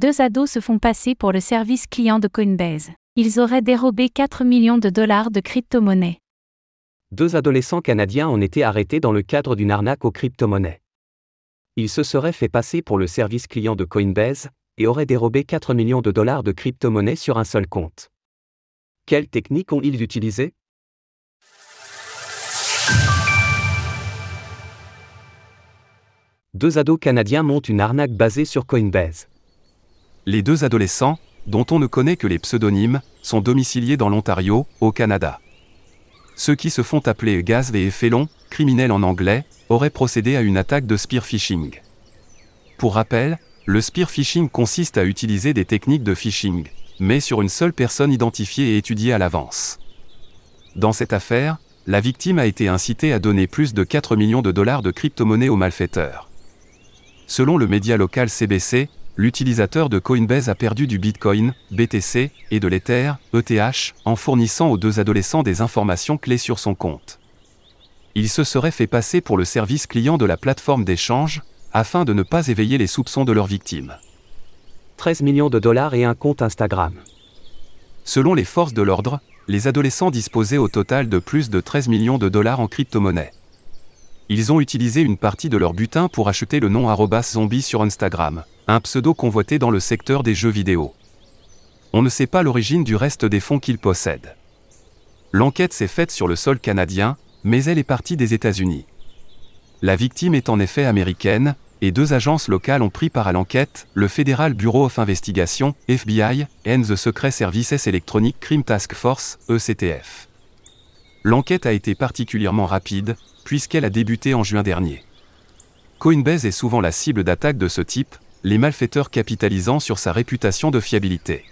Deux ados se font passer pour le service client de Coinbase. Ils auraient dérobé 4 millions de dollars de crypto-monnaies. Deux adolescents canadiens ont été arrêtés dans le cadre d'une arnaque aux crypto-monnaies. Ils se seraient fait passer pour le service client de Coinbase et auraient dérobé 4 millions de dollars de crypto-monnaies sur un seul compte. Quelles techniques ont-ils utilisées? Deux ados canadiens montent une arnaque basée sur Coinbase. Les deux adolescents, dont on ne connaît que les pseudonymes, sont domiciliés dans l'Ontario, au Canada. Ceux qui se font appeler Gazve et Félon, criminels en anglais, auraient procédé à une attaque de spear phishing. Pour rappel, le spear phishing consiste à utiliser des techniques de phishing, mais sur une seule personne identifiée et étudiée à l'avance. Dans cette affaire, la victime a été incitée à donner plus de 4 millions de dollars de crypto-monnaies aux malfaiteurs. Selon le média local CBC, l'utilisateur de Coinbase a perdu du Bitcoin, BTC, et de l'Ether, ETH, en fournissant aux deux adolescents des informations clés sur son compte. Il se serait fait passer pour le service client de la plateforme d'échange, afin de ne pas éveiller les soupçons de leur victime. 13 millions de dollars et un compte Instagram. Selon les forces de l'ordre, les adolescents disposaient au total de plus de 13 millions de dollars en crypto-monnaies. Ils ont utilisé une partie de leur butin pour acheter le nom zombie sur Instagram, un pseudo convoité dans le secteur des jeux vidéo. On ne sait pas l'origine du reste des fonds qu'ils possèdent. L'enquête s'est faite sur le sol canadien, mais elle est partie des États-Unis. La victime est en effet américaine, et deux agences locales ont pris part à l'enquête, le Federal Bureau of Investigation, FBI, and the Secret Services Electronic Crime Task Force, ECTF. L'enquête a été particulièrement rapide, puisqu'elle a débuté en juin dernier. Coinbase est souvent la cible d'attaques de ce type, les malfaiteurs capitalisant sur sa réputation de fiabilité.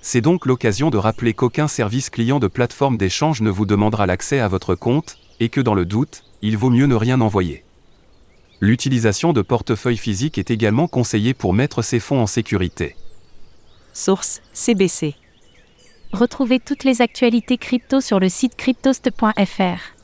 C'est donc l'occasion de rappeler qu'aucun service client de plateforme d'échange ne vous demandera l'accès à votre compte, et que dans le doute, il vaut mieux ne rien envoyer. L'utilisation de portefeuilles physiques est également conseillée pour mettre ses fonds en sécurité. Source CBC. Retrouvez toutes les actualités crypto sur le site cryptost.fr.